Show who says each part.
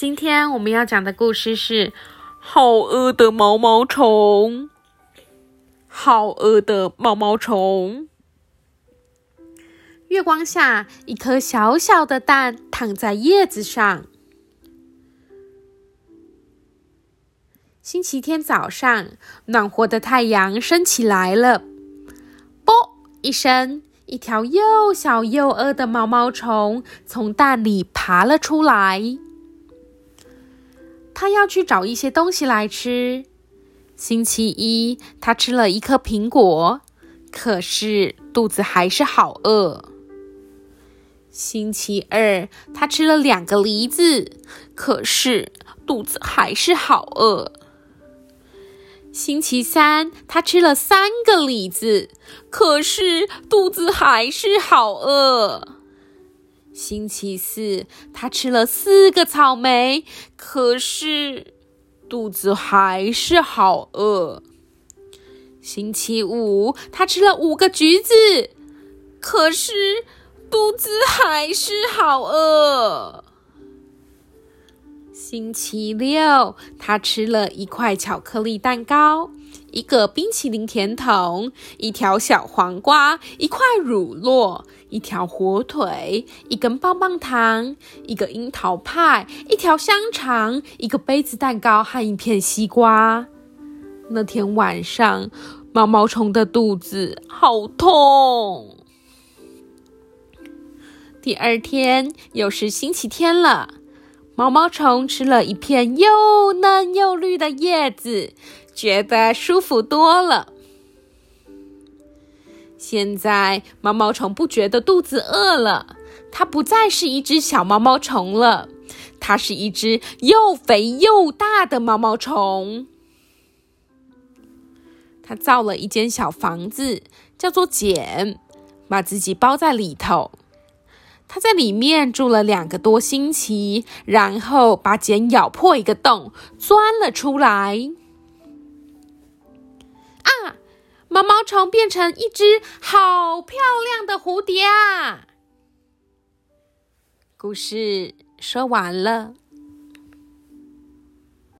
Speaker 1: 今天我们要讲的故事是《好饿的毛毛虫》。好饿的毛毛虫。月光下，一颗小小的蛋躺在叶子上。星期天早上，暖和的太阳升起来了。啵一声，一条又小又饿的毛毛虫从蛋里爬了出来。他要去找一些东西来吃。星期一，他吃了一颗苹果，可是肚子还是好饿。星期二，他吃了两个梨子，可是肚子还是好饿。星期三，他吃了三个梨子，可是肚子还是好饿。星期四，他吃了四个草莓，可是肚子还是好饿。星期五，他吃了五个橘子，可是肚子还是好饿。星期六，他吃了一块巧克力蛋糕，一个冰淇淋甜筒，一条小黄瓜，一块乳酪，一条火腿，一根棒棒糖，一个樱桃派，一条香肠，一个杯子蛋糕和一片西瓜。那天晚上，毛毛虫的肚子好痛。第二天又是星期天了。毛毛虫吃了一片又嫩又绿的叶子，觉得舒服多了。现在毛毛虫不觉得肚子饿了，它不再是一只小毛毛虫了，它是一只又肥又大的毛毛虫。它造了一间小房子，叫做茧，把自己包在里头。他在里面住了两个多星期，然后把茧咬破一个洞，钻了出来。啊！毛毛虫变成一只好漂亮的蝴蝶啊！故事说完了。